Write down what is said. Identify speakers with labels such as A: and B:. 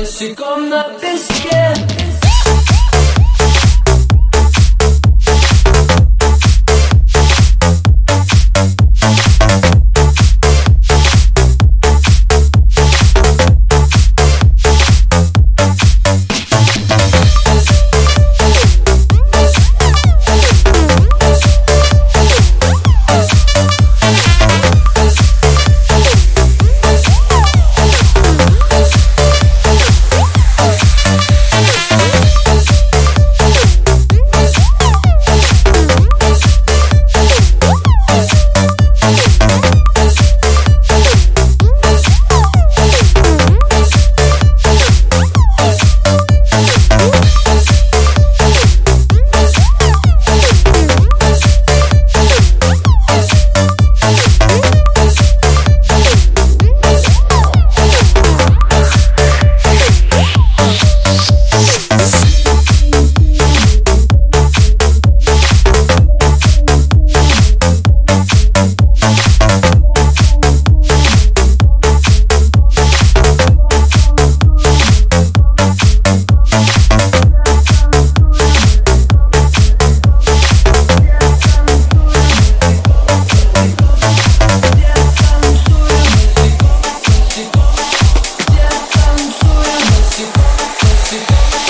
A: босиком на песке. Mexico.